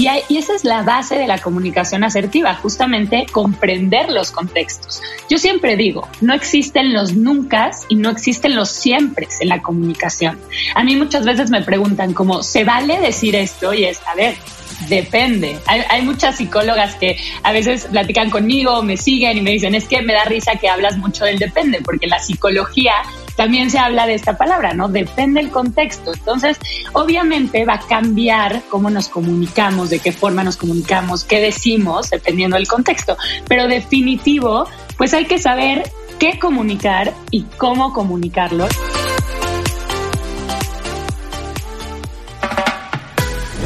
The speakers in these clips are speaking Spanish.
Y, esa es la base de la comunicación asertiva, justamente comprender los contextos. Yo siempre digo, no existen los nunca y no existen los siempre en la comunicación. A mí muchas veces me preguntan como, ¿se vale decir esto? Y es, a ver, depende. Hay, muchas psicólogas que a veces platican conmigo, me siguen y me dicen, es que me da risa que hablas mucho del depende, porque la psicología también se habla de esta palabra, ¿no? Depende el contexto. Entonces, obviamente va a cambiar cómo nos comunicamos, de qué forma nos comunicamos, qué decimos, dependiendo del contexto. Pero definitivo, pues hay que saber qué comunicar y cómo comunicarlo.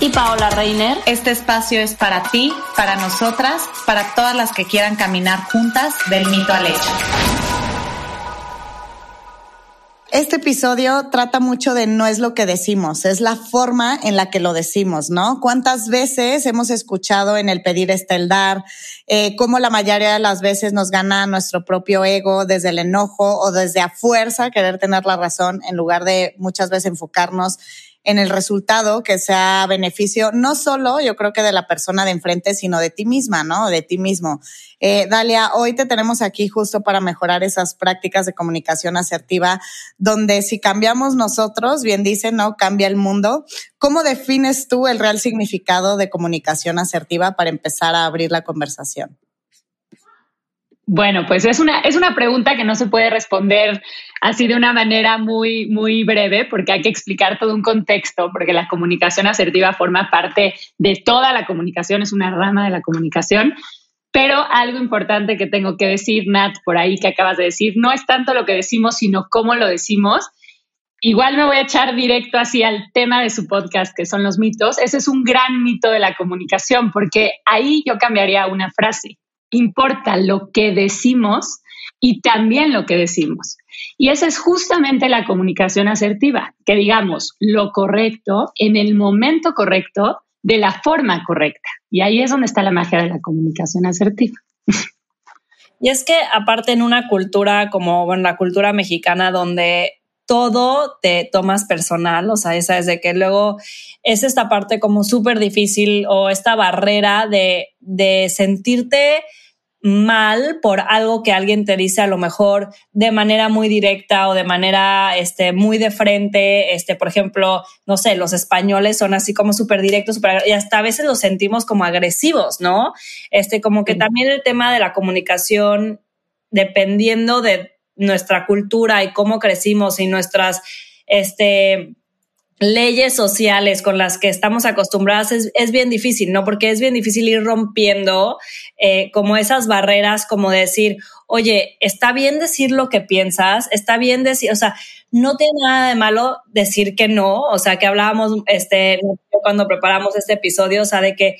y Paola Reiner. Este espacio es para ti, para nosotras, para todas las que quieran caminar juntas del mito al hecho. Este episodio trata mucho de no es lo que decimos, es la forma en la que lo decimos, ¿no? ¿Cuántas veces hemos escuchado en el pedir está el dar, eh, cómo la mayoría de las veces nos gana nuestro propio ego desde el enojo o desde a fuerza querer tener la razón en lugar de muchas veces enfocarnos en el resultado que sea beneficio, no solo yo creo que de la persona de enfrente, sino de ti misma, ¿no? De ti mismo. Eh, Dalia, hoy te tenemos aquí justo para mejorar esas prácticas de comunicación asertiva, donde si cambiamos nosotros, bien dice, ¿no? Cambia el mundo. ¿Cómo defines tú el real significado de comunicación asertiva para empezar a abrir la conversación? Bueno, pues es una, es una pregunta que no se puede responder así de una manera muy, muy breve, porque hay que explicar todo un contexto, porque la comunicación asertiva forma parte de toda la comunicación, es una rama de la comunicación. Pero algo importante que tengo que decir, Nat, por ahí que acabas de decir, no es tanto lo que decimos, sino cómo lo decimos. Igual me voy a echar directo así al tema de su podcast, que son los mitos. Ese es un gran mito de la comunicación, porque ahí yo cambiaría una frase importa lo que decimos y también lo que decimos. Y esa es justamente la comunicación asertiva, que digamos lo correcto en el momento correcto, de la forma correcta. Y ahí es donde está la magia de la comunicación asertiva. Y es que aparte en una cultura como bueno, la cultura mexicana donde todo te tomas personal, o sea, esa es de que luego es esta parte como súper difícil o esta barrera de, de sentirte mal por algo que alguien te dice a lo mejor de manera muy directa o de manera este, muy de frente. Este, por ejemplo, no sé, los españoles son así como súper directos y hasta a veces los sentimos como agresivos, ¿no? Este, como que también el tema de la comunicación, dependiendo de nuestra cultura y cómo crecimos y nuestras, este, leyes sociales con las que estamos acostumbradas es, es, bien difícil, ¿no? Porque es bien difícil ir rompiendo eh, como esas barreras, como decir, oye, está bien decir lo que piensas, está bien decir, o sea, no tiene nada de malo decir que no, o sea, que hablábamos este, cuando preparamos este episodio, o sea, de que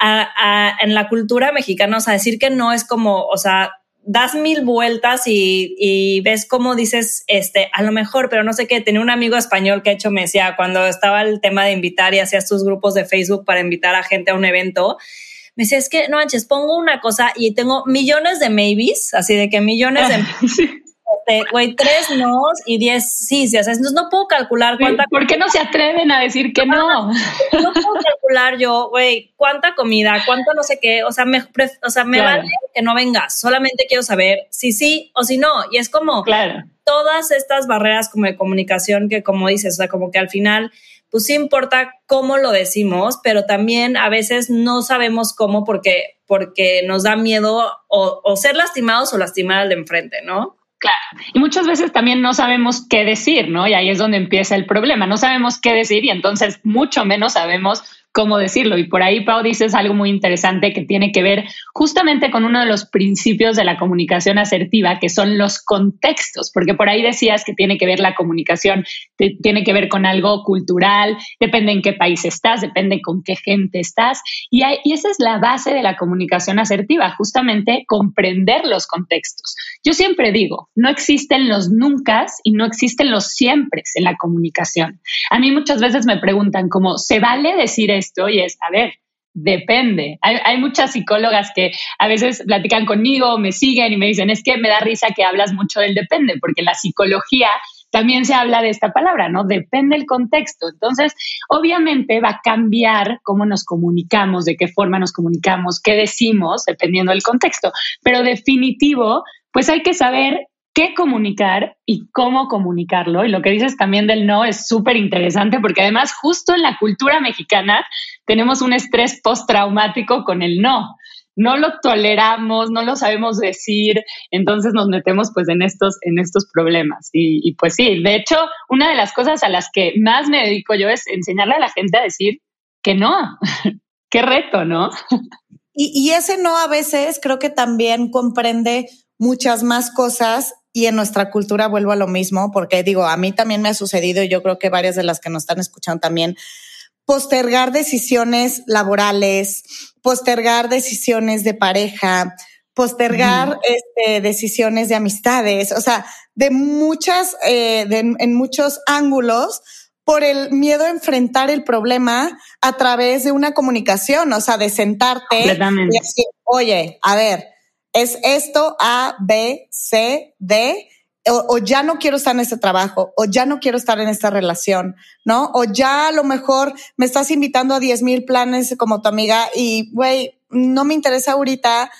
en la cultura mexicana, o sea, decir que no es como, o sea, das mil vueltas y, ves cómo dices, este, a lo mejor, pero no sé qué, tenía un amigo español que ha hecho me decía, cuando estaba el tema de invitar y hacías tus grupos de Facebook para invitar a gente a un evento, me decía, es que no manches, pongo una cosa y tengo millones de maybes, así de que millones de... Este, güey, tres no y diez sí, sí, o sea, no puedo calcular cuánta. ¿Por qué no se atreven a decir que no? No puedo calcular yo, güey, cuánta comida, cuánto no sé qué, o sea, me, o sea, me vale que no vengas, solamente quiero saber si sí o si no, y es como claro. todas estas barreras como de comunicación que, como dices, o sea, como que al final pues sí importa cómo lo decimos, pero también a veces no sabemos cómo porque, porque nos da miedo o, o ser lastimados o lastimar al de enfrente, ¿no? Claro. Y muchas veces también no sabemos qué decir, ¿no? Y ahí es donde empieza el problema. No sabemos qué decir y entonces mucho menos sabemos cómo decirlo. Y por ahí, Pau, dices algo muy interesante que tiene que ver justamente con uno de los principios de la comunicación asertiva, que son los contextos, porque por ahí decías que tiene que ver la comunicación, tiene que ver con algo cultural, depende en qué país estás, depende con qué gente estás. Y, y esa es la base de la comunicación asertiva, justamente comprender los contextos. Yo siempre digo, no existen los nunca y no existen los siempre en la comunicación. A mí muchas veces me preguntan cómo ¿se vale decir esto? Y es, a ver, depende. Hay, muchas psicólogas que a veces platican conmigo, me siguen y me dicen, es que me da risa que hablas mucho del depende, porque la psicología también se habla de esta palabra, ¿no? Depende el contexto. Entonces, obviamente va a cambiar cómo nos comunicamos, de qué forma nos comunicamos, qué decimos, dependiendo del contexto. Pero definitivo, pues hay que saber qué comunicar y cómo comunicarlo. Y lo que dices también del no es súper interesante porque además justo en la cultura mexicana tenemos un estrés postraumático con el no. No lo toleramos, no lo sabemos decir, entonces nos metemos pues en estos, en estos problemas. Y, y pues sí, de hecho, una de las cosas a las que más me dedico yo es enseñarle a la gente a decir que no. qué reto, ¿no? Y, y, ese no a veces creo que también comprende muchas más cosas y en nuestra cultura vuelvo a lo mismo, porque digo, a mí también me ha sucedido y yo creo que varias de las que nos están escuchando también, postergar decisiones laborales, postergar decisiones de pareja, postergar este, decisiones de amistades, o sea, de muchas, eh, en muchos ángulos por el miedo a enfrentar el problema a través de una comunicación, o sea, de sentarte y decir, oye, a ver, es esto A, B, C, D, o, ya no quiero estar en este trabajo, o ya no quiero estar en esta relación, ¿no? O ya a lo mejor me estás invitando a 10 mil planes como tu amiga y, güey, no me interesa ahorita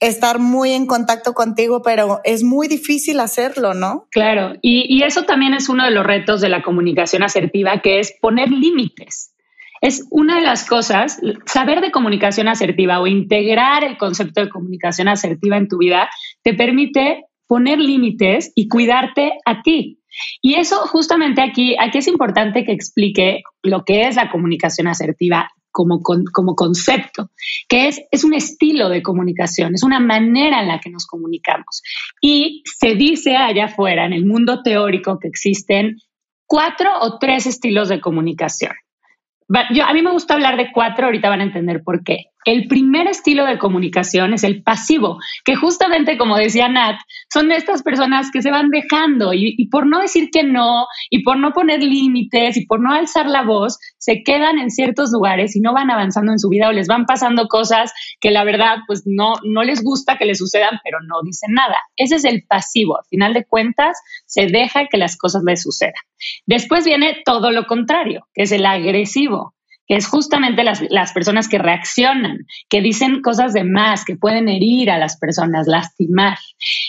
estar muy en contacto contigo, pero es muy difícil hacerlo, ¿no? Claro, y, y eso también es uno de los retos de la comunicación asertiva, que es poner límites es una de las cosas, saber de comunicación asertiva o integrar el concepto de comunicación asertiva en tu vida te permite poner límites y cuidarte a ti. Y eso justamente aquí, aquí es importante que explique lo que es la comunicación asertiva como, como concepto, que es, es un estilo de comunicación, es una manera en la que nos comunicamos. Y se dice allá afuera, en el mundo teórico, que existen cuatro o tres estilos de comunicación. Yo, a mí me gusta hablar de cuatro, ahorita van a entender por qué. El primer estilo de comunicación es el pasivo, que justamente como decía Nat, son estas personas que se van dejando y, por no decir que no, y por no poner límites, y por no alzar la voz, se quedan en ciertos lugares y no van avanzando en su vida o les van pasando cosas que la verdad pues no, no les gusta que les sucedan, pero no dicen nada. Ese es el pasivo. Al final de cuentas, se deja que las cosas les sucedan. Después viene todo lo contrario, que es el agresivo es justamente las, las, personas que reaccionan, que dicen cosas de más, que pueden herir a las personas, lastimar.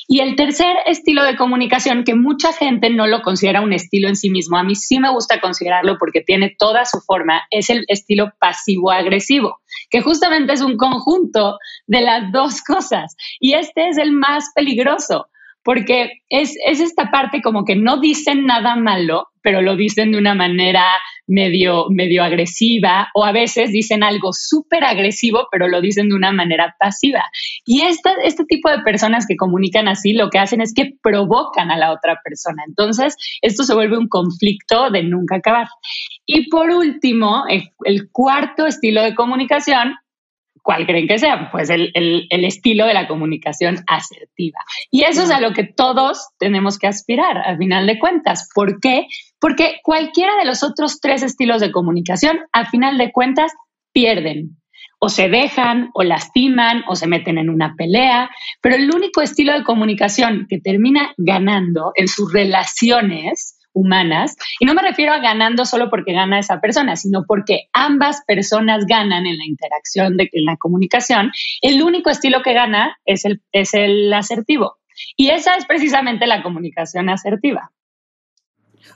Y el tercer estilo de comunicación, que mucha gente no lo considera un estilo en sí mismo, a mí sí me gusta considerarlo porque tiene toda su forma, es el estilo pasivo-agresivo, que justamente es un conjunto de las dos cosas. Y este es el más peligroso porque es, es, esta parte como que no dicen nada malo, pero lo dicen de una manera medio, medio agresiva o a veces dicen algo súper agresivo, pero lo dicen de una manera pasiva. Y esta, este tipo de personas que comunican así lo que hacen es que provocan a la otra persona. Entonces, esto se vuelve un conflicto de nunca acabar. Y por último, el cuarto estilo de comunicación ¿Cuál creen que sea? Pues el, estilo de la comunicación asertiva. Y eso es a lo que todos tenemos que aspirar, al final de cuentas. ¿Por qué? Porque cualquiera de los otros tres estilos de comunicación, al final de cuentas, pierden. O se dejan, o lastiman, o se meten en una pelea. Pero el único estilo de comunicación que termina ganando en sus relaciones humanas. Y no me refiero a ganando solo porque gana esa persona, sino porque ambas personas ganan en la interacción, de, en la comunicación. El único estilo que gana es el, es el asertivo. Y esa es precisamente la comunicación asertiva.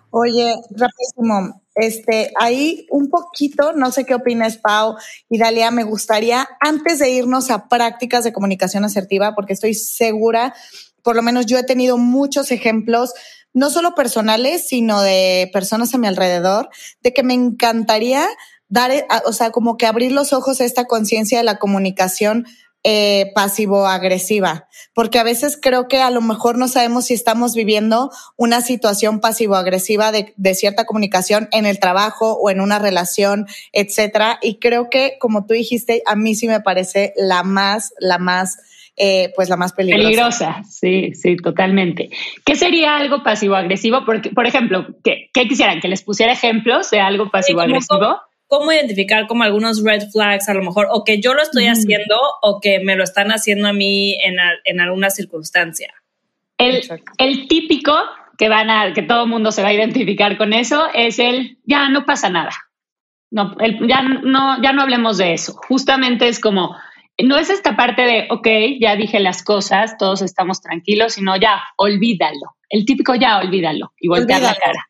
Oye, rapidísimo, este, ahí un poquito, no sé qué opinas, Pau y Dalia, me gustaría, antes de irnos a prácticas de comunicación asertiva, porque estoy segura, por lo menos yo he tenido muchos ejemplos no solo personales, sino de personas a mi alrededor, de que me encantaría dar, eh, o sea, como que abrir los ojos a esta conciencia de la comunicación eh, pasivo-agresiva, porque a veces creo que a lo mejor no sabemos si estamos viviendo una situación pasivo-agresiva de, de, cierta comunicación en el trabajo o en una relación, etcétera. Y creo que, como tú dijiste, a mí sí me parece la más, la más eh, pues la más peligrosa. Peligrosa, sí, sí, totalmente. ¿Qué sería algo pasivo-agresivo? Porque, por ejemplo, ¿qué, ¿qué, quisieran? ¿Que les pusiera ejemplos de algo pasivo-agresivo? Cómo identificar como algunos red flags a lo mejor, o que yo lo estoy haciendo o que me lo están haciendo a mí en, en alguna circunstancia. El, el, típico que van a, que todo el mundo se va a identificar con eso es el ya no pasa nada. No, el, ya no, ya no hablemos de eso. Justamente es como, no es esta parte de, ok, ya dije las cosas, todos estamos tranquilos, sino ya, olvídalo. El típico ya, olvídalo y voltear la cara.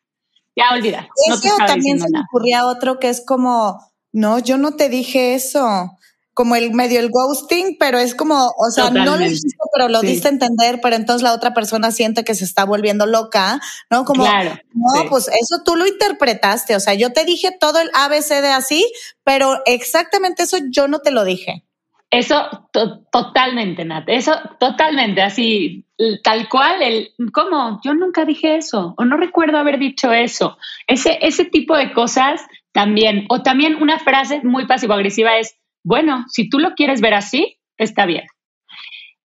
Ya, olvídalo. Eso también se me ocurría otro que es como, no, yo no te dije eso. Como el medio el ghosting, pero es como, o sea, no lo dijiste, pero lo diste a entender, pero entonces la otra persona siente que se está volviendo loca, ¿no? Como, no, pues eso tú lo interpretaste, o sea, yo te dije todo el ABC de así, pero exactamente eso yo no te lo dije. Eso totalmente, Nat. Eso totalmente, así, tal cual, el, ¿cómo? Yo nunca dije eso, o no recuerdo haber dicho eso. Ese, ese tipo de cosas también, o también una frase muy pasivo-agresiva es, bueno, si tú lo quieres ver así, está bien.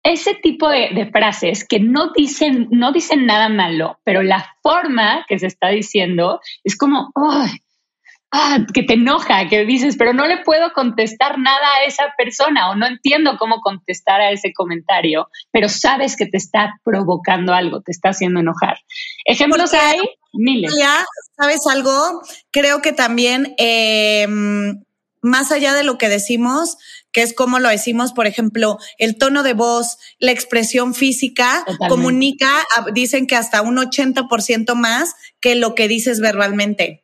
Ese tipo de, de, frases que no dicen, no dicen nada malo, pero la forma que se está diciendo es como, ¡ay! Ah, que te enoja, que dices, pero no le puedo contestar nada a esa persona o no entiendo cómo contestar a ese comentario, pero sabes que te está provocando algo, te está haciendo enojar. Ejemplos hay miles. Ya, ¿sabes algo? Creo que también, eh, más allá de lo que decimos, que es como lo decimos, por ejemplo, el tono de voz, la expresión física, comunica, dicen que hasta un 80% más que lo que dices verbalmente.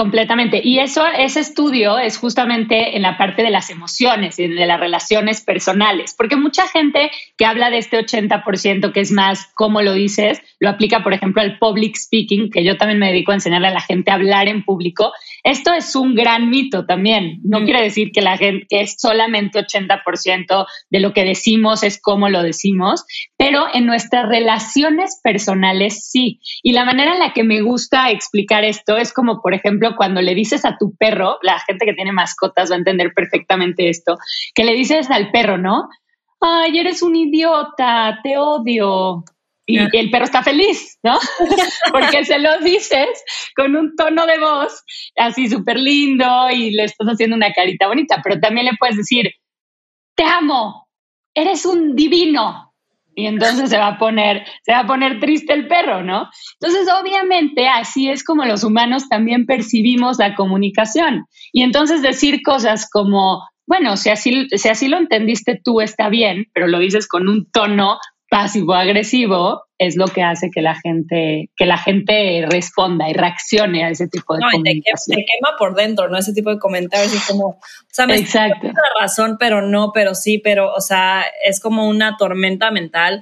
Completamente. Y eso, ese estudio es justamente en la parte de las emociones y de las relaciones personales, porque mucha gente que habla de este 80% que es más, como lo dices, lo aplica, por ejemplo, al public speaking, que yo también me dedico a enseñarle a la gente a hablar en público. Esto es un gran mito también. No mm. quiere decir que la gente que es solamente 80% de lo que decimos es como lo decimos, pero en nuestras relaciones personales sí. Y la manera en la que me gusta explicar esto es como, por ejemplo, cuando le dices a tu perro, la gente que tiene mascotas va a entender perfectamente esto, que le dices al perro, ¿no? Ay, eres un idiota, te odio. Y, el perro está feliz, ¿no? Porque se lo dices con un tono de voz así súper lindo y le estás haciendo una carita bonita, pero también le puedes decir, te amo, eres un divino, y entonces se va a poner, se va a poner triste el perro, ¿no? Entonces, obviamente, así es como los humanos también percibimos la comunicación. Y entonces decir cosas como, bueno, si así, si así lo entendiste tú está bien, pero lo dices con un tono pasivo-agresivo es lo que hace que la gente que la gente responda y reaccione a ese tipo de no, comunicación. Te, quema por dentro, ¿no? Ese tipo de comentarios es como, o sea, me Exacto. la razón, pero no, pero sí, pero, o sea, es como una tormenta mental.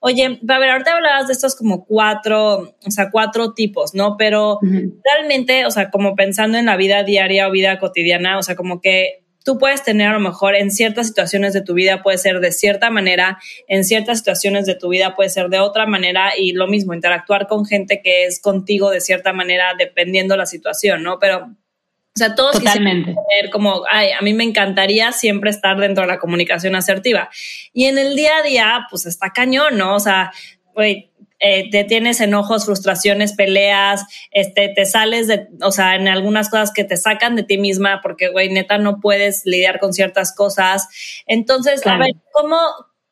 Oye, a ver, ahorita hablabas de estos como cuatro, o sea, cuatro tipos, ¿no? Pero realmente, o sea, como pensando en la vida diaria o vida cotidiana, o sea, como que tú puedes tener a lo mejor en ciertas situaciones de tu vida puede ser de cierta manera, en ciertas situaciones de tu vida puede ser de otra manera y lo mismo, interactuar con gente que es contigo de cierta manera dependiendo la situación, ¿no? Pero, o sea, todos Totalmente. tener como, ay, a mí me encantaría siempre estar dentro de la comunicación asertiva. Y en el día a día, pues está cañón, ¿no? O sea, güey, eh, te tienes enojos, frustraciones, peleas, este, te sales de, o sea, en algunas cosas que te sacan de ti misma porque, güey, neta, no puedes lidiar con ciertas cosas. Entonces, a ver, ¿cómo,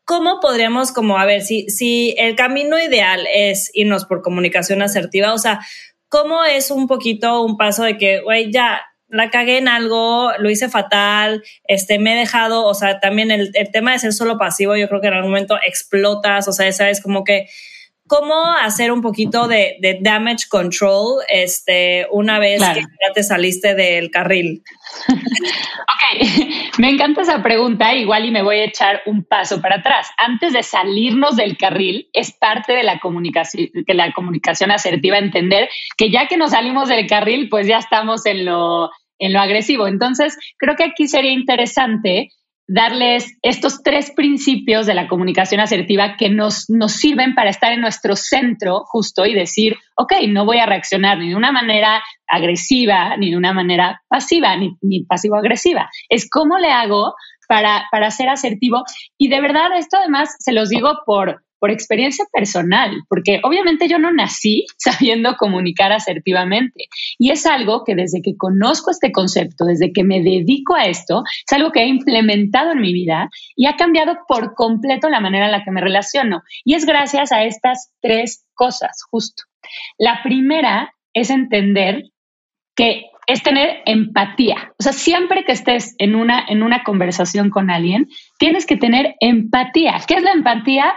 ¿cómo podríamos, como, a ver, si, si el camino ideal es irnos por comunicación asertiva, o sea, ¿cómo es un poquito un paso de que, güey, ya, la cagué en algo, lo hice fatal, este, me he dejado, o sea, también el, el tema de ser solo pasivo, yo creo que en algún momento explotas, o sea, esa es como que cómo hacer un poquito de, damage control este, una vez que ya te saliste del carril. ok, me encanta esa pregunta, igual y me voy a echar un paso para atrás. Antes de salirnos del carril, es parte de la comunicación, que la comunicación asertiva entender que ya que nos salimos del carril, pues ya estamos en lo en lo agresivo. Entonces, creo que aquí sería interesante darles estos tres principios de la comunicación asertiva que nos, nos sirven para estar en nuestro centro justo y decir, ok, no voy a reaccionar ni de una manera agresiva, ni de una manera pasiva, ni, ni pasivo-agresiva. Es cómo le hago para, para ser asertivo. Y de verdad, esto además se los digo por, por experiencia personal, porque obviamente yo no nací sabiendo comunicar asertivamente. Y es algo que desde que conozco este concepto, desde que me dedico a esto, es algo que he implementado en mi vida y ha cambiado por completo la manera en la que me relaciono. Y es gracias a estas tres cosas, justo. La primera es entender que es tener empatía. O sea, siempre que estés en una, en una conversación con alguien, tienes que tener empatía. ¿Qué es la empatía?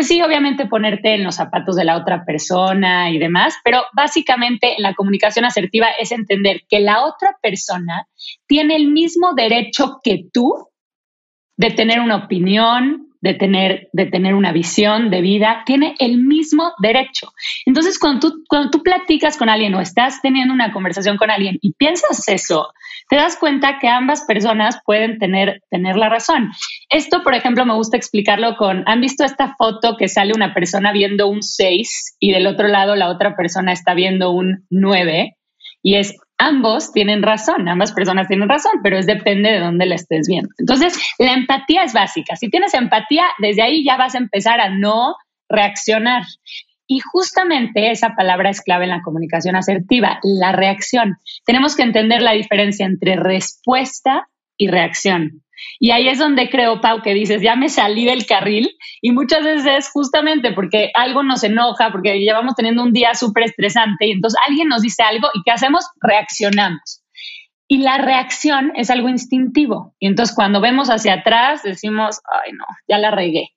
Pues sí, obviamente ponerte en los zapatos de la otra persona y demás, pero básicamente la comunicación asertiva es entender que la otra persona tiene el mismo derecho que tú de tener una opinión, de tener, de tener una visión de vida, tiene el mismo derecho. Entonces, cuando tú, cuando tú platicas con alguien o estás teniendo una conversación con alguien y piensas eso, te das cuenta que ambas personas pueden tener, tener la razón. Esto, por ejemplo, me gusta explicarlo con, ¿han visto esta foto que sale una persona viendo un 6 y del otro lado la otra persona está viendo un 9? Y es ambos tienen razón, ambas personas tienen razón, pero es depende de dónde la estés viendo. Entonces, la empatía es básica. Si tienes empatía, desde ahí ya vas a empezar a no reaccionar. Y justamente esa palabra es clave en la comunicación asertiva, la reacción. Tenemos que entender la diferencia entre respuesta y reacción. Y ahí es donde creo, Pau, que dices, ya me salí del carril y muchas veces es justamente porque algo nos enoja, porque llevamos teniendo un día súper estresante y entonces alguien nos dice algo y ¿qué hacemos? Reaccionamos. Y la reacción es algo instintivo. Y entonces cuando vemos hacia atrás decimos, ay no, ya la regué.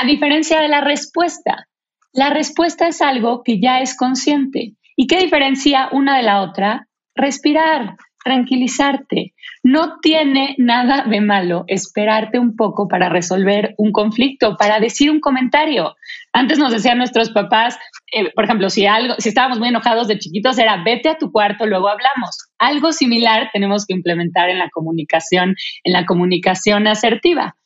A diferencia de la respuesta, la respuesta es algo que ya es consciente. ¿Y qué diferencia una de la otra? Respirar, tranquilizarte. No tiene nada de malo esperarte un poco para resolver un conflicto, para decir un comentario. Antes nos decían nuestros papás, eh, por ejemplo, si algo, si estábamos muy enojados de chiquitos, era vete a tu cuarto, luego hablamos. Algo similar tenemos que implementar en la comunicación, en la comunicación asertiva.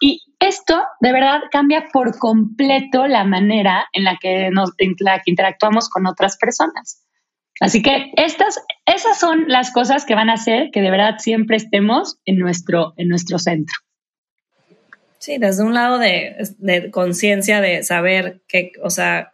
Y esto de verdad cambia por completo la manera en la que nos en la que interactuamos con otras personas. Así que estas, esas son las cosas que van a hacer que de verdad siempre estemos en nuestro, en nuestro centro. Sí, desde un lado de, de conciencia de saber que, o sea,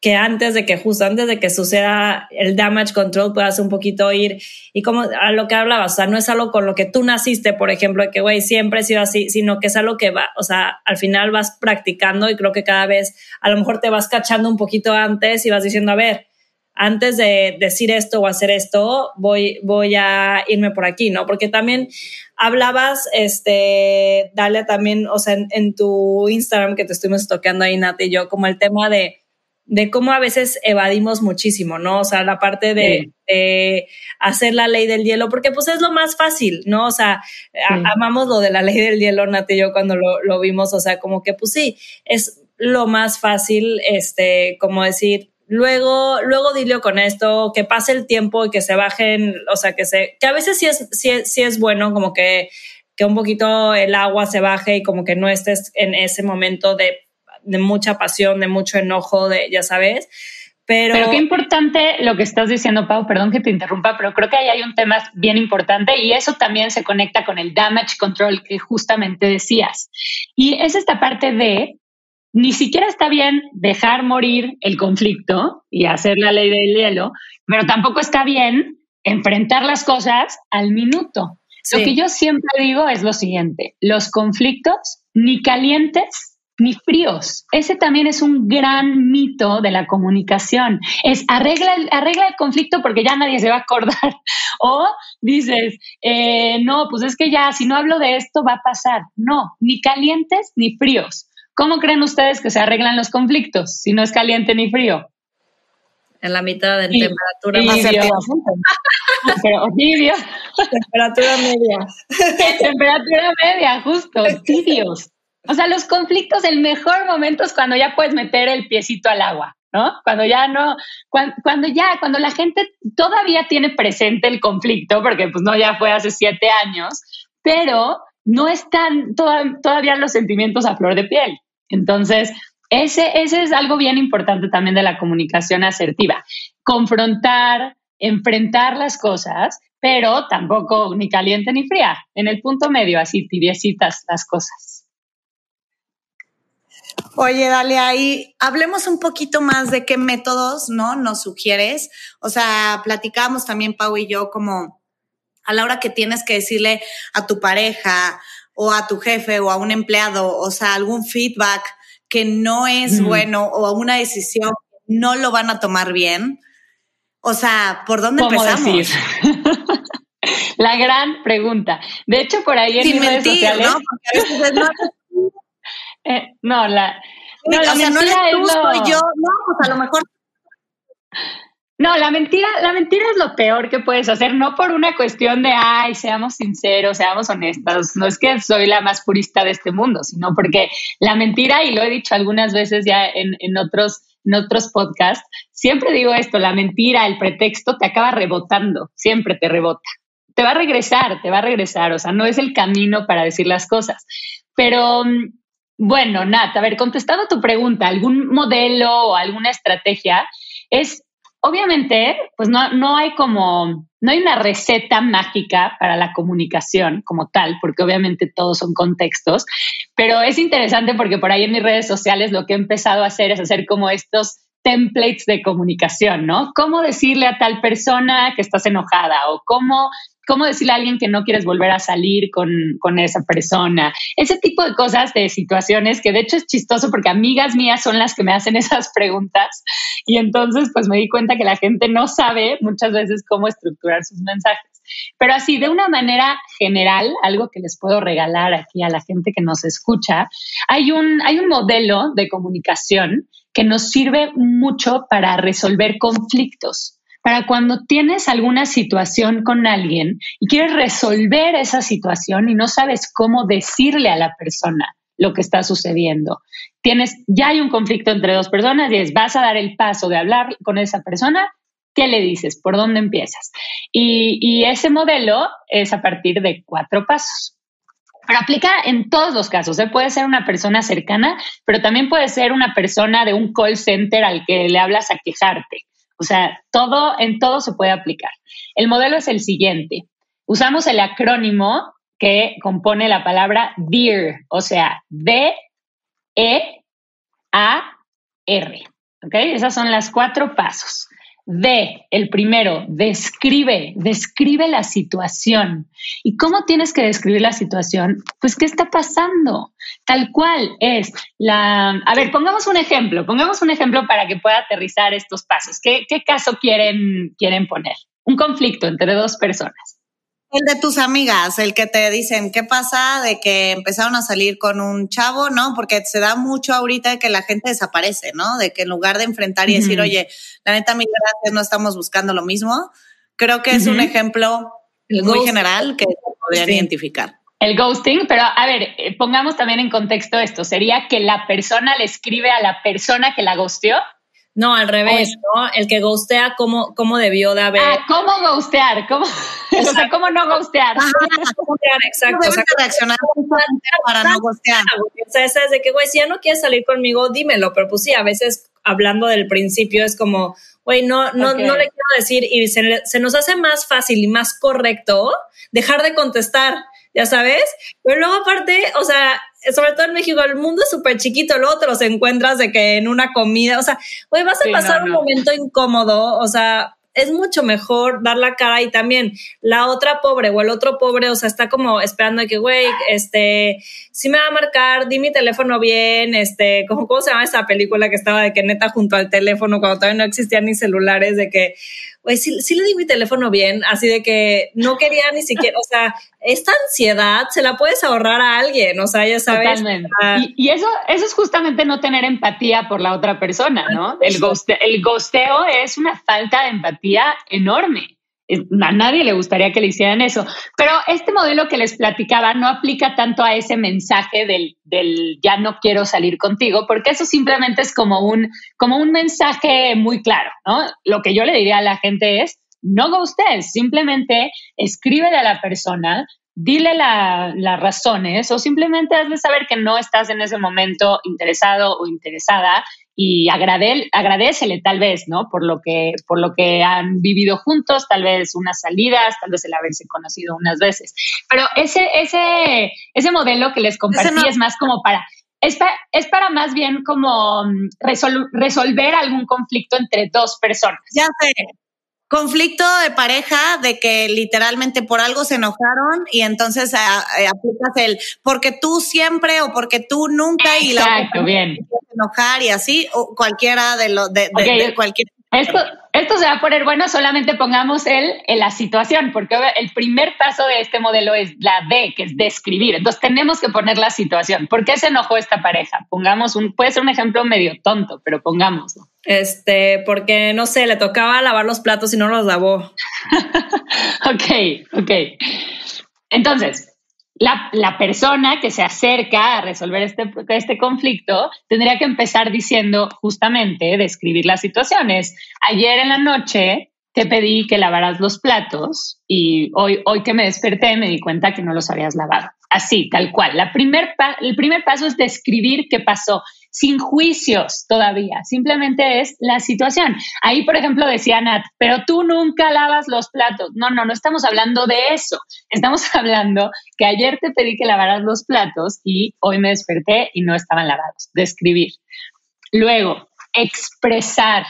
que antes de que justo antes de que suceda el damage control puedas un poquito ir y como a lo que hablabas, o sea, no es algo con lo que tú naciste, por ejemplo, de que güey, siempre he sido así, sino que es algo que va, o sea, al final vas practicando y creo que cada vez a lo mejor te vas cachando un poquito antes y vas diciendo, a ver, antes de decir esto o hacer esto, voy, voy a irme por aquí, ¿no? Porque también hablabas, este, dale también, o sea, en, tu Instagram que te estuvimos toqueando ahí, Nati y yo, como el tema de, de cómo a veces evadimos muchísimo, ¿no? O sea, la parte de, hacer la ley del hielo, porque pues es lo más fácil, ¿no? O sea, amamos lo de la ley del hielo, Nati y yo, cuando lo, lo vimos, o sea, como que pues sí, es lo más fácil, este, como decir, luego, luego dilo con esto, que pase el tiempo y que se bajen, o sea, que se, que a veces sí es, sí, sí es bueno como que, que un poquito el agua se baje y como que no estés en ese momento de, de mucha pasión, de mucho enojo, de, ya sabes. Pero, pero, qué importante lo que estás diciendo, Pau, perdón que te interrumpa, pero creo que ahí hay un tema bien importante y eso también se conecta con el damage control que justamente decías. Y es esta parte de ni siquiera está bien dejar morir el conflicto y hacer la ley del hielo, pero tampoco está bien enfrentar las cosas al minuto. Lo que yo siempre digo es lo siguiente, los conflictos ni calientes ni fríos. Ese también es un gran mito de la comunicación. Es arregla el, arregla el conflicto porque ya nadie se va a acordar. O dices, eh, no, pues es que ya si no hablo de esto va a pasar. No, ni calientes ni fríos. ¿Cómo creen ustedes que se arreglan los conflictos si no es caliente ni frío? En la mitad de temperatura más Pero tibio. temperatura media. temperatura media, justo, tibios. O sea, los conflictos, el mejor momento es cuando ya puedes meter el piecito al agua, ¿no? Cuando ya no, cuando, ya, cuando la gente todavía tiene presente el conflicto, porque pues no, ya fue hace siete años, pero no están todavía los sentimientos a flor de piel. Entonces, ese, ese es algo bien importante también de la comunicación asertiva. Confrontar, enfrentar las cosas, pero tampoco ni caliente ni fría, en el punto medio, así tibiecitas las cosas. Oye, dale ahí, hablemos un poquito más de qué métodos, ¿no? Nos sugieres. O sea, platicamos también Pau y yo como a la hora que tienes que decirle a tu pareja o a tu jefe o a un empleado, o sea, algún feedback que no es bueno o una decisión no lo van a tomar bien. O sea, ¿por dónde empezamos? la gran pregunta. De hecho, por ahí en Sin redes sociales, ¿no? Porque a veces no, eh, no, la, no, la o sea, no eres tú, soy yo, no, pues a lo mejor no, la mentira, la mentira es lo peor que puedes hacer, no por una cuestión de, ay, seamos sinceros, seamos honestos. No es que soy la más purista de este mundo, sino porque la mentira, y lo he dicho algunas veces ya en, en otros, en otros podcasts, siempre digo esto, la mentira, el pretexto te acaba rebotando, siempre te rebota. Te va a regresar, te va a regresar, o sea, no es el camino para decir las cosas. Pero mm, bueno, Nat, a ver, contestando tu pregunta, algún modelo o alguna estrategia es obviamente, pues no, no hay como, no hay una receta mágica para la comunicación como tal, porque obviamente todos son contextos, pero es interesante porque por ahí en mis redes sociales lo que he empezado a hacer es hacer como estos templates de comunicación, ¿no? ¿Cómo decirle a tal persona que estás enojada o cómo cómo decirle a alguien que no quieres volver a salir con, con, esa persona. Ese tipo de cosas, de situaciones que de hecho es chistoso porque amigas mías son las que me hacen esas preguntas y entonces pues me di cuenta que la gente no sabe muchas veces cómo estructurar sus mensajes. Pero así, de una manera general, algo que les puedo regalar aquí a la gente que nos escucha, hay un, hay un modelo de comunicación que nos sirve mucho para resolver conflictos para cuando tienes alguna situación con alguien y quieres resolver esa situación y no sabes cómo decirle a la persona lo que está sucediendo. Tienes, ya hay un conflicto entre dos personas y es, vas a dar el paso de hablar con esa persona, ¿qué le dices? ¿Por dónde empiezas? Y, y ese modelo es a partir de cuatro pasos. Pero aplica en todos los casos. ¿eh? Puede ser una persona cercana, pero también puede ser una persona de un call center al que le hablas a quejarte. O sea, todo, en todo se puede aplicar. El modelo es el siguiente. Usamos el acrónimo que compone la palabra DEAR, o sea, D-E-A-R. ¿Ok? Esas son las cuatro pasos. D, el primero, describe, describe la situación. ¿Y cómo tienes que describir la situación? Pues, ¿qué está pasando? Tal cual es la... A ver, pongamos un ejemplo, pongamos un ejemplo para que pueda aterrizar estos pasos. ¿Qué, qué caso quieren, quieren poner? Un conflicto entre dos personas. El de tus amigas, el que te dicen, ¿qué pasa de que empezaron a salir con un chavo? ¿No? Porque se da mucho ahorita de que la gente desaparece, ¿no? De que en lugar de enfrentar y decir, oye, la neta, mi gracias, no estamos buscando lo mismo. Creo que es un ejemplo muy general que podrían identificar. El ghosting, pero a ver, eh, pongamos también en contexto esto. ¿Sería que la persona le escribe a la persona que la ghosteó? No, al revés, ¿no? El que ghostea, ¿cómo, cómo debió de haber? Ah, ¿cómo ghostear? ¿Cómo, o sea, ¿cómo no ghostear? exacto. O sea, reaccionar para no ghostear. O sea, esa es de que, güey, si ya no quieres salir conmigo, dímelo. Pero pues sí, a veces hablando del principio es como, güey, no, no, no le quiero decir y se, se nos hace más fácil y más correcto dejar de contestar ya sabes. Pero luego aparte, o sea, sobre todo en México, el mundo es súper chiquito, luego te los encuentras de que en una comida, o sea, güey, vas a pasar un momento incómodo, o sea, es mucho mejor dar la cara y también la otra pobre o el otro pobre, o sea, está como esperando de que, güey, este, sí me va a marcar, di mi teléfono bien, este, ¿cómo, ¿cómo se llama esa película que estaba de que neta junto al teléfono cuando todavía no existían ni celulares, de que, güey, sí, sí, le di mi teléfono bien, así de que no quería ni siquiera, o sea, esta ansiedad se la puedes ahorrar a alguien, o sea, ya sabes. Y, eso, eso es justamente no tener empatía por la otra persona, ¿no? El, el gosteo es una falta de empatía enorme. A nadie le gustaría que le hicieran eso. Pero este modelo que les platicaba no aplica tanto a ese mensaje del, del, ya no quiero salir contigo, porque eso simplemente es como un, como un mensaje muy claro, ¿no? Lo que yo le diría a la gente es, no ustedes, simplemente escríbele a la persona, dile las razones o simplemente hazle saber que no estás en ese momento interesado o interesada y agrade, agradecele tal vez, ¿no? Por lo que por lo que han vivido juntos, tal vez unas salidas, tal vez el haberse conocido unas veces. Pero ese ese ese modelo que les compartí es más como para es, es para más bien como mm, resolver algún conflicto entre dos personas. Ya sé, conflicto de pareja de que literalmente por algo se enojaron y entonces eh, eh, aplicas el porque tú siempre o porque tú nunca y la bien. enojar y así o cualquiera de los de, cualquier esto, esto se va a poner bueno, solamente pongamos el en la situación, porque el primer paso de este modelo es la D, que es describir. Entonces tenemos que poner la situación. ¿Por qué se enojó esta pareja? Pongamos un, puede ser un ejemplo medio tonto, pero pongámoslo. Este, porque no sé, le tocaba lavar los platos y no los lavó. ok, ok. Entonces, la, persona que se acerca a resolver este, este conflicto tendría que empezar diciendo justamente, describir las situaciones. Ayer en la noche te pedí que lavaras los platos y hoy, hoy que me desperté me di cuenta que no los habías lavado. Así, tal cual. La primer el primer paso es describir qué pasó sin juicios todavía, simplemente es la situación. Ahí, por ejemplo, decía Nat, pero tú nunca lavas los platos. No, no, no estamos hablando de eso. Estamos hablando que ayer te pedí que lavaras los platos y hoy me desperté y no estaban lavados. Describir. Luego, expresar.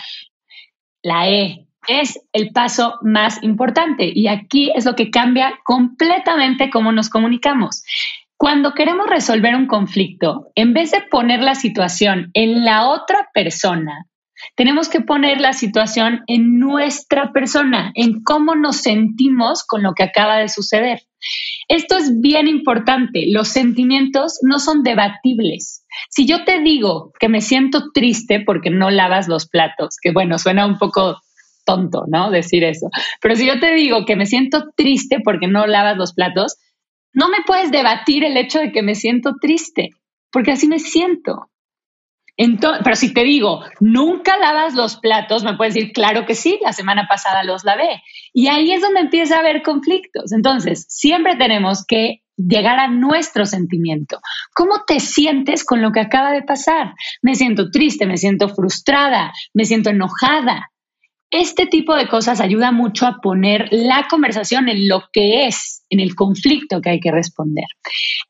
La E es el paso más importante y aquí es lo que cambia completamente cómo nos comunicamos. Cuando queremos resolver un conflicto, en vez de poner la situación en la otra persona, tenemos que poner la situación en nuestra persona, en cómo nos sentimos con lo que acaba de suceder. Esto es bien importante. Los sentimientos no son debatibles. Si yo te digo que me siento triste porque no lavas los platos, que bueno, suena un poco tonto, ¿no? Decir eso. Pero si yo te digo que me siento triste porque no lavas los platos, no me puedes debatir el hecho de que me siento triste, porque así me siento. Entonces, pero si te digo, nunca lavas los platos, me puedes decir, claro que sí, la semana pasada los lavé. Y ahí es donde empieza a haber conflictos. Entonces, siempre tenemos que llegar a nuestro sentimiento. ¿Cómo te sientes con lo que acaba de pasar? Me siento triste, me siento frustrada, me siento enojada. Este tipo de cosas ayuda mucho a poner la conversación en lo que es, en el conflicto que hay que responder.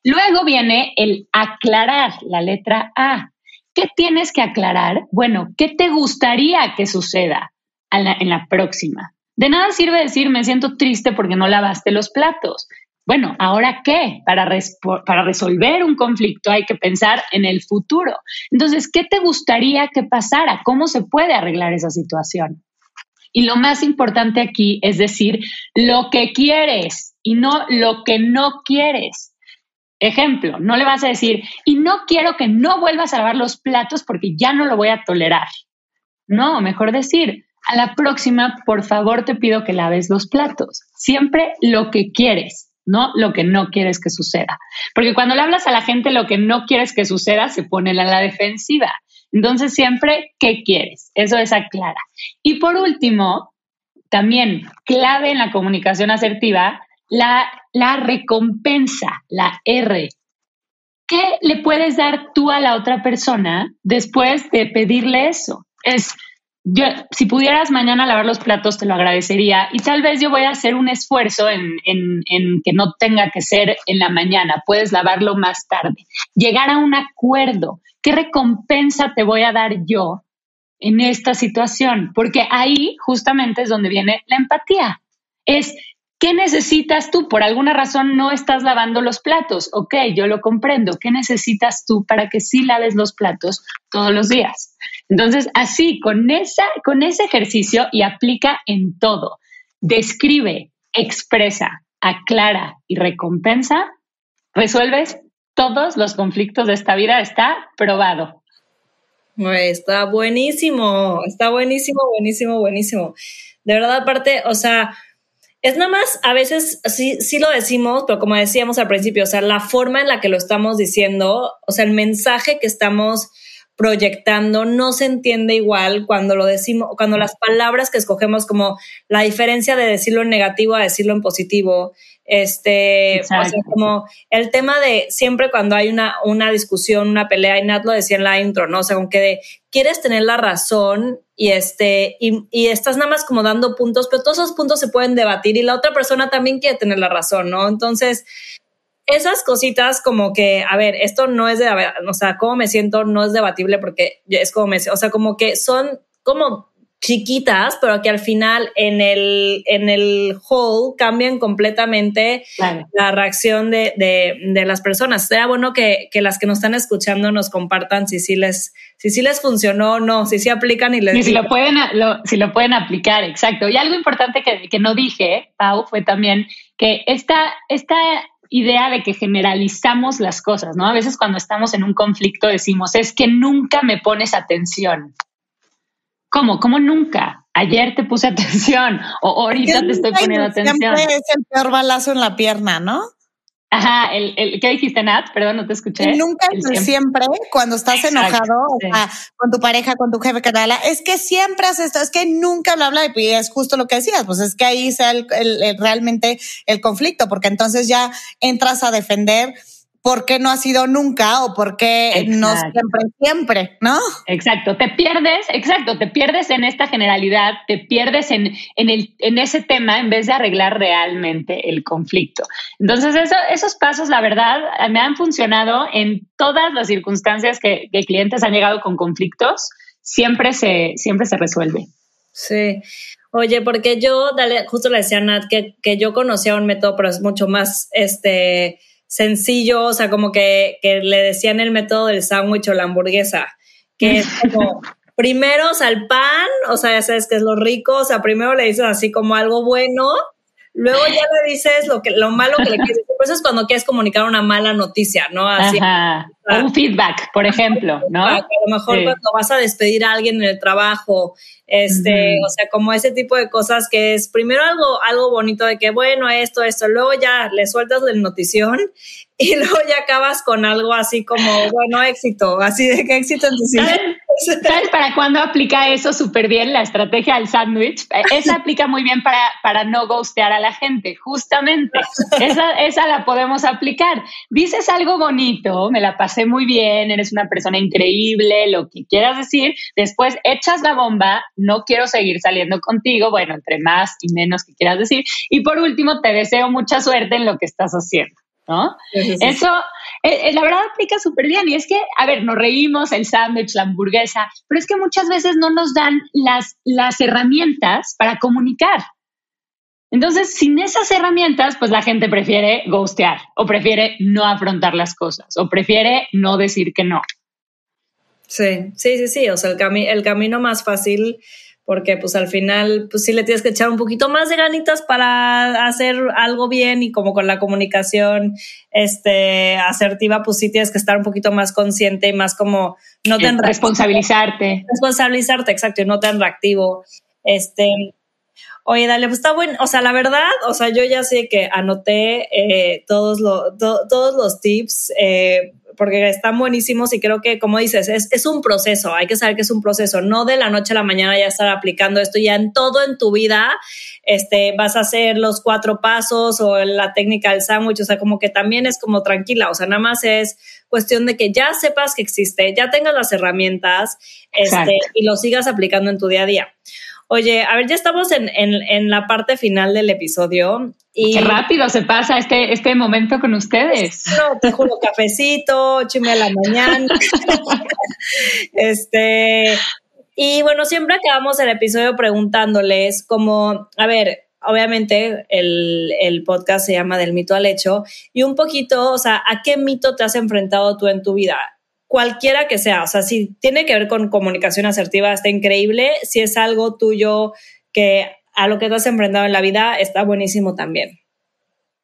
Luego viene el aclarar, la letra A. ¿Qué tienes que aclarar? Bueno, ¿qué te gustaría que suceda en la próxima? De nada sirve decir me siento triste porque no lavaste los platos. Bueno, ¿ahora qué? Para, resolver un conflicto hay que pensar en el futuro. Entonces, ¿qué te gustaría que pasara? ¿Cómo se puede arreglar esa situación? Y lo más importante aquí es decir lo que quieres y no lo que no quieres. Ejemplo, no le vas a decir, y no quiero que no vuelvas a lavar los platos porque ya no lo voy a tolerar. No, mejor decir, a la próxima, por favor, te pido que laves los platos. Siempre lo que quieres, no lo que no quieres que suceda. Porque cuando le hablas a la gente lo que no quieres que suceda, se pone a la defensiva. Entonces, siempre, ¿qué quieres? Eso es aclara. Y por último, también clave en la comunicación asertiva, la, la recompensa, la R. ¿Qué le puedes dar tú a la otra persona después de pedirle eso? Es, si pudieras mañana lavar los platos, te lo agradecería y tal vez yo voy a hacer un esfuerzo en, en, en, que no tenga que ser en la mañana, puedes lavarlo más tarde. Llegar a un acuerdo, ¿Qué recompensa te voy a dar yo en esta situación? Porque ahí justamente es donde viene la empatía. Es, ¿qué necesitas tú? Por alguna razón no estás lavando los platos. Ok, yo lo comprendo. ¿Qué necesitas tú para que sí laves los platos todos los días? Entonces, así, con, esa, con ese ejercicio y aplica en todo. Describe, expresa, aclara y recompensa, resuelves todos los conflictos de esta vida está probado. Está buenísimo, está buenísimo, buenísimo, buenísimo. De verdad, aparte, o sea, es nada más, a veces sí, sí lo decimos, pero como decíamos al principio, o sea, la forma en la que lo estamos diciendo, o sea, el mensaje que estamos proyectando no se entiende igual cuando lo decimos, cuando las palabras que escogemos como la diferencia de decirlo en negativo a decirlo en positivo, este, o sea, como el tema de siempre cuando hay una, una discusión, una pelea, y Nat lo decía en la intro, ¿no? O sea, como que de, quieres tener la razón y este, y, y estás nada más como dando puntos, pero todos esos puntos se pueden debatir y la otra persona también quiere tener la razón, ¿no? Entonces, esas cositas como que, a ver, esto no es de, o sea, cómo me siento no es debatible porque es como me, o sea, como que son como chiquitas, pero que al final en el, en el whole cambian completamente la reacción de, de, las personas. Sería bueno que, que, las que nos están escuchando nos compartan si sí les, si sí les funcionó o no, si sí aplican y les... si lo, pueden, si lo pueden aplicar, exacto. Y algo importante que, que no dije, Pau, fue también que esta, esta idea de que generalizamos las cosas, ¿no? A veces cuando estamos en un conflicto decimos, es que nunca me pones atención. ¿Cómo? ¿Cómo nunca? Ayer te puse atención o ahorita te estoy poniendo atención. Siempre es el peor balazo en la pierna, ¿no? Ajá, el, el, ¿qué dijiste, Nat? Perdón, no te escuché. nunca, siempre. cuando estás enojado con tu pareja, con tu jefe, tal, es que siempre haces esto, es que nunca bla, bla, y es justo lo que decías, pues es que ahí sea el, realmente el conflicto, porque entonces ya entras a defender por qué no ha sido nunca o por qué no siempre, siempre, ¿no? Exacto, te pierdes, exacto, te pierdes en esta generalidad, te pierdes en, en, el, en ese tema en vez de arreglar realmente el conflicto. Entonces, eso, esos pasos, la verdad, me han funcionado en todas las circunstancias que, que clientes han llegado con conflictos, siempre se, siempre se resuelve. Sí. Oye, porque yo, dale, justo le decía a Nat que, que yo conocía un método, pero es mucho más, este, sencillo, o sea, como que, que le decían el método del sándwich o la hamburguesa, que es como primero, o sea, el pan, o sea, ya sabes que es lo rico, o sea, primero le dices así como algo bueno, luego ya le dices lo que lo malo que le quieres decir. Por eso es cuando quieres comunicar una mala noticia, ¿no? Así, un feedback, por ejemplo, ¿no? A lo mejor cuando vas a despedir a alguien en el trabajo, este, o sea, como ese tipo de cosas que es primero algo, algo bonito de que, bueno, esto, esto, luego ya le sueltas la notición y luego ya acabas con algo así como, bueno, éxito, así de que éxito en tu ¿Sabes para cuándo aplica eso súper bien la estrategia del sándwich? Esa aplica muy bien para, para no ghostear a la gente, justamente. Esa, esa la podemos aplicar. Dices algo bonito, me la pasé muy bien, eres una persona increíble, lo que quieras decir. Después echas la bomba, no quiero seguir saliendo contigo, bueno, entre más y menos que quieras decir. Y por último, te deseo mucha suerte en lo que estás haciendo. ¿no? Eso, eh, eh, la verdad, aplica súper bien. Y es que, a ver, nos reímos, el sándwich, la hamburguesa, pero es que muchas veces no nos dan las, las herramientas para comunicar. Entonces, sin esas herramientas, pues la gente prefiere ghostear o prefiere no afrontar las cosas o prefiere no decir que no. Sí, sí, sí, sí. O sea, el, el camino más fácil porque pues al final pues sí le tienes que echar un poquito más de ganitas para hacer algo bien y como con la comunicación este asertiva pues sí tienes que estar un poquito más consciente y más como no tan responsabilizarte responsabilizarte exacto y no tan reactivo este Oye, dale, pues está bueno. O sea, la verdad, o sea, yo ya sé que anoté eh, todos, todos los tips eh, porque están buenísimos y creo que, como dices, es, es, un proceso. Hay que saber que es un proceso. No de la noche a la mañana ya estar aplicando esto ya en todo en tu vida. Este, vas a hacer los cuatro pasos o la técnica del sándwich. O sea, como que también es como tranquila. O sea, nada más es cuestión de que ya sepas que existe, ya tengas las herramientas este, y lo sigas aplicando en tu día a día. Oye, a ver, ya estamos en, en, la parte final del episodio. Y Qué rápido se pasa este, este momento con ustedes. No, te juro, cafecito, chime a la mañana. este, y bueno, siempre acabamos el episodio preguntándoles como, a ver, obviamente el, el, podcast se llama Del mito al hecho y un poquito, o sea, ¿a qué mito te has enfrentado tú en tu vida? Cualquiera que sea, o sea, si tiene que ver con comunicación asertiva, está increíble, si es algo tuyo que a lo que te has enfrentado en la vida, está buenísimo también.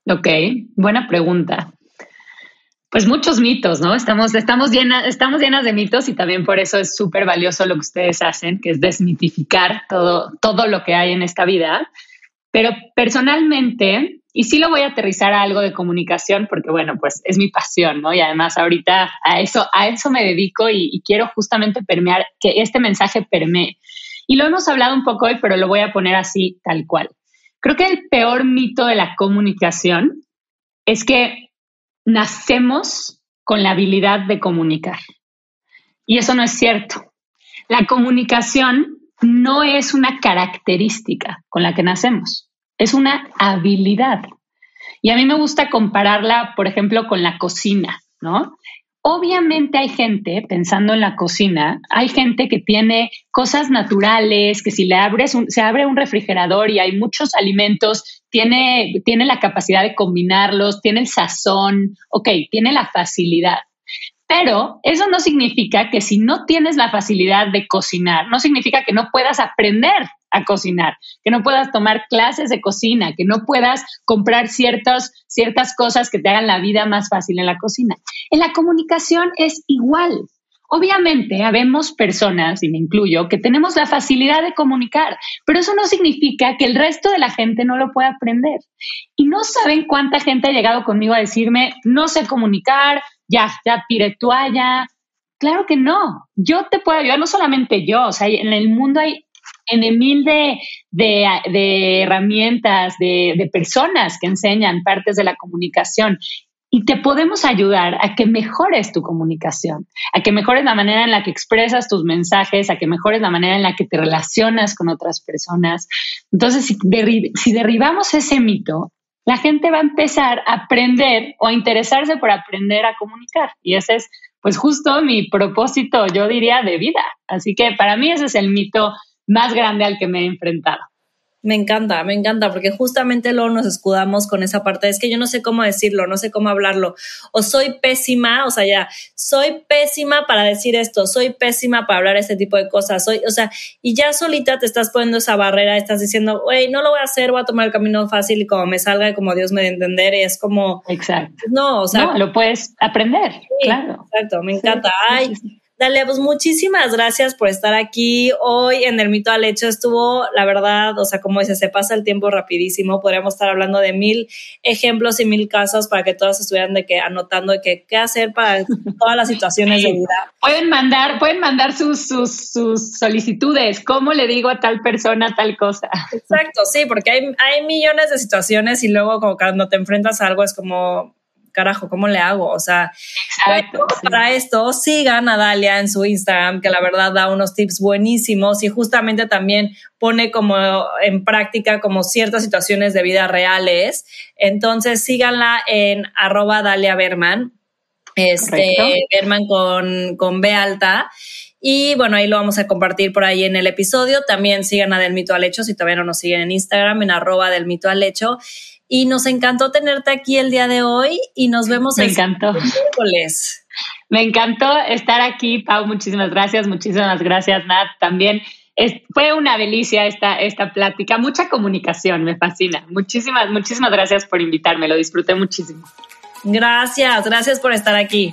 Ok, buena pregunta. Pues muchos mitos, ¿no? Estamos, estamos, llenas, estamos llenas de mitos y también por eso es súper valioso lo que ustedes hacen, que es desmitificar todo, todo lo que hay en esta vida. Pero personalmente, y sí lo voy a aterrizar a algo de comunicación porque, bueno, pues es mi pasión, ¿no? Y además ahorita a eso, a eso me dedico y, y quiero justamente permear, que este mensaje permee. Y lo hemos hablado un poco hoy, pero lo voy a poner así, tal cual. Creo que el peor mito de la comunicación es que nacemos con la habilidad de comunicar. Y eso no es cierto. La comunicación no es una característica con la que nacemos es una habilidad. Y a mí me gusta compararla, por ejemplo, con la cocina, ¿no? Obviamente hay gente, pensando en la cocina, hay gente que tiene cosas naturales, que si le abres se abre un refrigerador y hay muchos alimentos, tiene, tiene la capacidad de combinarlos, tiene el sazón, ok, tiene la facilidad. Pero eso no significa que si no tienes la facilidad de cocinar, no significa que no puedas aprender a cocinar, que no puedas tomar clases de cocina, que no puedas comprar ciertas, ciertas cosas que te hagan la vida más fácil en la cocina. En la comunicación es igual. Obviamente, habemos personas, y me incluyo, que tenemos la facilidad de comunicar, pero eso no significa que el resto de la gente no lo pueda aprender. Y no saben cuánta gente ha llegado conmigo a decirme, no sé comunicar, ya, ya tiré toalla. Claro que no. Yo te puedo ayudar, no solamente yo, o sea, en el mundo hay en mil de, de, herramientas, de, personas que enseñan partes de la comunicación y te podemos ayudar a que mejores tu comunicación, a que mejores la manera en la que expresas tus mensajes, a que mejores la manera en la que te relacionas con otras personas. Entonces, si, si derribamos ese mito, la gente va a empezar a aprender o a interesarse por aprender a comunicar. Y ese es, pues, justo mi propósito, yo diría, de vida. Así que para mí ese es el mito más grande al que me he enfrentado. Me encanta, me encanta, porque justamente luego nos escudamos con esa parte. Es que yo no sé cómo decirlo, no sé cómo hablarlo. O soy pésima, o sea, ya, soy pésima para decir esto, soy pésima para hablar este tipo de cosas. Soy, o sea, y ya solita te estás poniendo esa barrera, estás diciendo, güey, no lo voy a hacer, voy a tomar el camino fácil y como me salga y como Dios me dé entender, y es como. Exacto. No, o sea. No, lo puedes aprender. claro. Exacto, me encanta. Ay, Dale, pues muchísimas gracias por estar aquí. Hoy en el mito al hecho estuvo, la verdad, o sea, como dice, se pasa el tiempo rapidísimo. Podríamos estar hablando de mil ejemplos y mil casos para que todos estuvieran de que anotando de que qué hacer para todas las situaciones de vida. Pueden mandar, pueden mandar sus, sus, sus solicitudes. ¿Cómo le digo a tal persona tal cosa? Exacto, sí, porque hay, hay millones de situaciones y luego como cuando te enfrentas a algo es como carajo, ¿cómo le hago? O sea, para esto sigan a Dalia en su Instagram, que la verdad da unos tips buenísimos y justamente también pone como en práctica como ciertas situaciones de vida reales. Entonces síganla en arroba Dalia Berman, este, Berman con, con B alta. Y bueno, ahí lo vamos a compartir por ahí en el episodio. También sigan a Del Mito al Hecho si todavía no nos siguen en Instagram, en arroba del Mito al Hecho. Y nos encantó tenerte aquí el día de hoy y nos vemos Me encantó. miércoles. Me encantó estar aquí, Pau. Muchísimas gracias, muchísimas gracias, Nat. También fue una delicia esta, esta plática, mucha comunicación, me fascina. Muchísimas, muchísimas gracias por invitarme, lo disfruté muchísimo. Gracias, gracias por estar aquí.